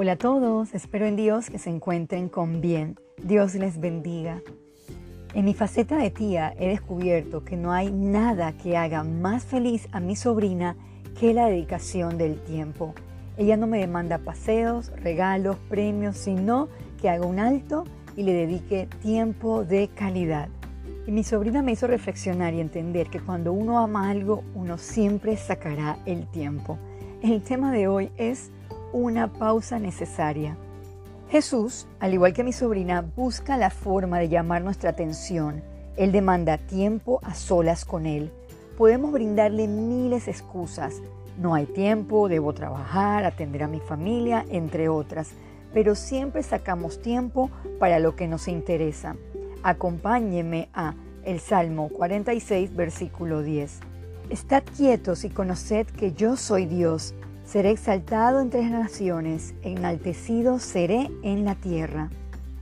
Hola a todos, espero en Dios que se encuentren con bien. Dios les bendiga. En mi faceta de tía he descubierto que no hay nada que haga más feliz a mi sobrina que la dedicación del tiempo. Ella no me demanda paseos, regalos, premios, sino que haga un alto y le dedique tiempo de calidad. Y mi sobrina me hizo reflexionar y entender que cuando uno ama algo, uno siempre sacará el tiempo. El tema de hoy es una pausa necesaria. Jesús, al igual que mi sobrina, busca la forma de llamar nuestra atención. Él demanda tiempo a solas con Él. Podemos brindarle miles de excusas. No hay tiempo, debo trabajar, atender a mi familia, entre otras. Pero siempre sacamos tiempo para lo que nos interesa. Acompáñeme a el Salmo 46, versículo 10. Estad quietos y conoced que yo soy Dios. Seré exaltado entre las naciones, enaltecido seré en la tierra.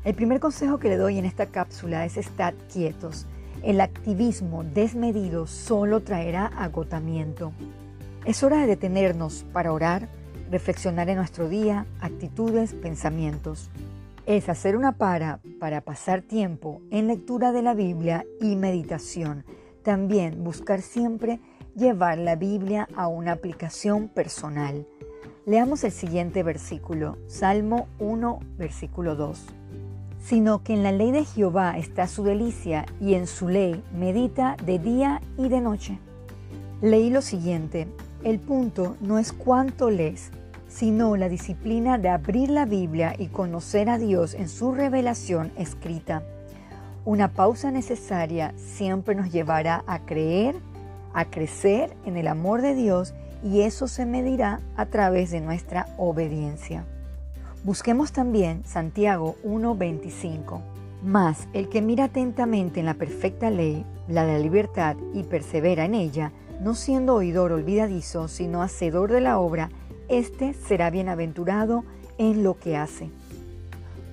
El primer consejo que le doy en esta cápsula es estar quietos. El activismo desmedido solo traerá agotamiento. Es hora de detenernos para orar, reflexionar en nuestro día, actitudes, pensamientos. Es hacer una para para pasar tiempo en lectura de la Biblia y meditación. También buscar siempre llevar la Biblia a una aplicación personal. Leamos el siguiente versículo, Salmo 1, versículo 2. Sino que en la ley de Jehová está su delicia y en su ley medita de día y de noche. Leí lo siguiente, el punto no es cuánto lees, sino la disciplina de abrir la Biblia y conocer a Dios en su revelación escrita. Una pausa necesaria siempre nos llevará a creer, a crecer en el amor de Dios y eso se medirá a través de nuestra obediencia. Busquemos también Santiago 1:25. Mas el que mira atentamente en la perfecta ley, la de la libertad, y persevera en ella, no siendo oidor olvidadizo, sino hacedor de la obra, éste será bienaventurado en lo que hace.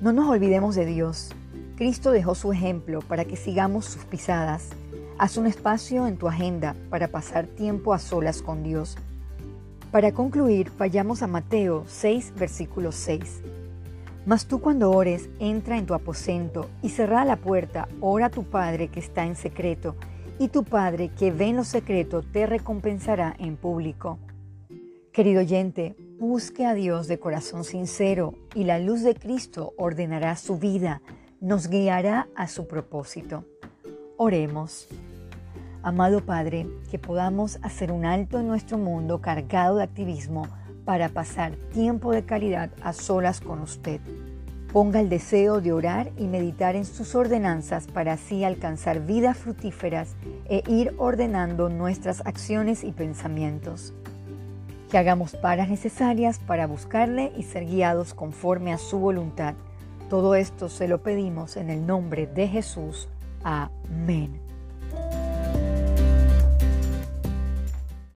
No nos olvidemos de Dios. Cristo dejó su ejemplo para que sigamos sus pisadas. Haz un espacio en tu agenda para pasar tiempo a solas con Dios. Para concluir, vayamos a Mateo 6, versículo 6. Mas tú cuando ores, entra en tu aposento y cerra la puerta, ora a tu Padre que está en secreto, y tu Padre que ve en lo secreto te recompensará en público. Querido oyente, busque a Dios de corazón sincero y la luz de Cristo ordenará su vida, nos guiará a su propósito. Oremos. Amado Padre, que podamos hacer un alto en nuestro mundo cargado de activismo para pasar tiempo de calidad a solas con usted. Ponga el deseo de orar y meditar en sus ordenanzas para así alcanzar vidas fructíferas e ir ordenando nuestras acciones y pensamientos. Que hagamos paras necesarias para buscarle y ser guiados conforme a su voluntad. Todo esto se lo pedimos en el nombre de Jesús. Amén.